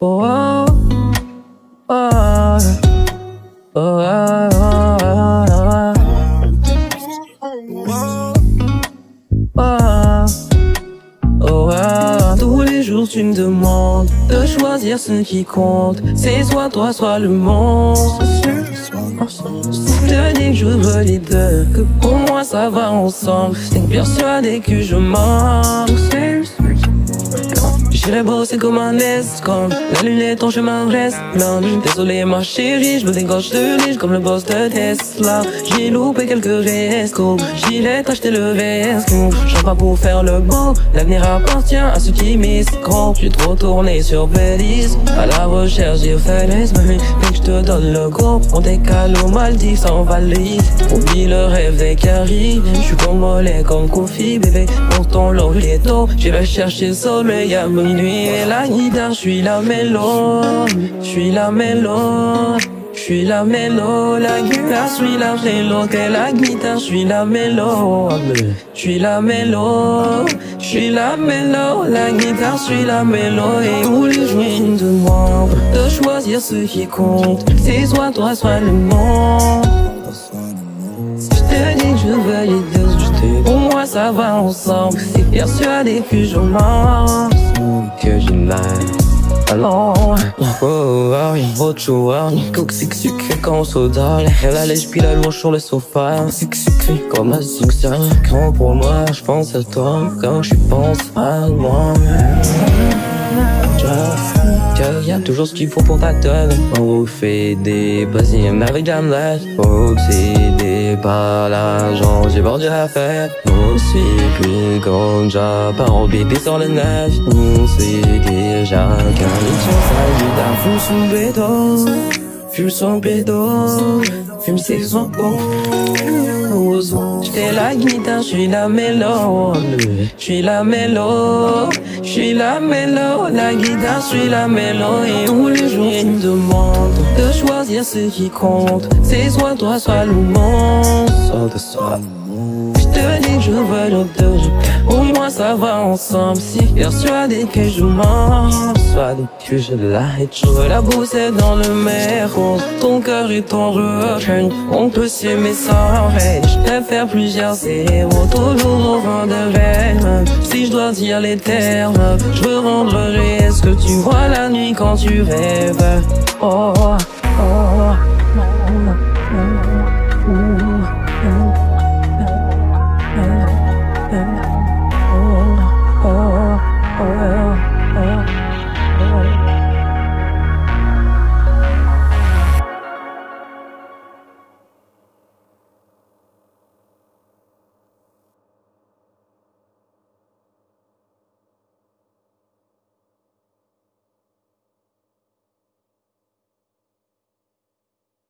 Oh, oh, oh, oh, oh, oh, oh, Tous les jours tu me demandes de choisir ce qui compte. C'est soit toi, soit le monde. Je que je veux les deux, que pour moi ça va ensemble. T'es persuadé que je mens. J'irai bosser comme un escom La lunette ton chemin reste. Plein Désolé ma chérie, je me dégage de lige comme le boss de Tesla. J'ai loupé quelques restos J'irai t'acheter le veste J'en pas pour faire le beau L'avenir appartient à ceux qui Quand tu trop tourné sur Belize À la recherche fait les mais que je te donne le go On décale au Maldives sans valise. Oublie le rêve des caries Je suis comme Kofi bébé. Pour ton tôt J'irai chercher le soleil à minuit et la guitare, je suis la mélo, je suis la mélo, je suis la mélo, la guitare, je suis la mélo, que la guitare, je suis la mélo, je suis la mélo, je suis la mélo, la guitare, je suis la mélo, et tous les ils me demandent de choisir ce qui compte, c'est soit toi, soit le monde. Je te dis que je veux les deux, pour moi ça va ensemble, c'est persuadé que je mens que je l'aime. Alors, oh, oui, autre joueur, coke c'est sucré quand on s'odore. Elle allège puis la louche sur le sofa. C'est sucré comme un succès. Quand pour moi, je pense à toi. Quand je pense à moi. A toujours ce qu'il faut pour ta tonne On fait des basimes avec Jamlet Obsédé par l'argent, j'ai vendu la fête. On sait plus quand par en bébé sur le neuf On sait déjà qu'un lit s'agit d'un fou sous béton Fume son béton, fume ses bon J'étais la guitare, j'suis la mélo J'suis la mélo J'suis la mélo La guitare, j'suis la mélo Et tous les jours ils me demandent De choisir ce qui compte. C'est soit toi, soit le monde. Soit de soi te dis que je veux le deux. Pour moi ça va ensemble. Si persuadé que je mens pas je l'arrête. Je la dans le mer, ton cœur est en recherche. On peut s'aimer sans règle, je faire plusieurs zéros, toujours au vent de verre. Si je dois dire les termes, je veux rendre réel ce que tu vois la nuit quand tu rêves. Oh, oh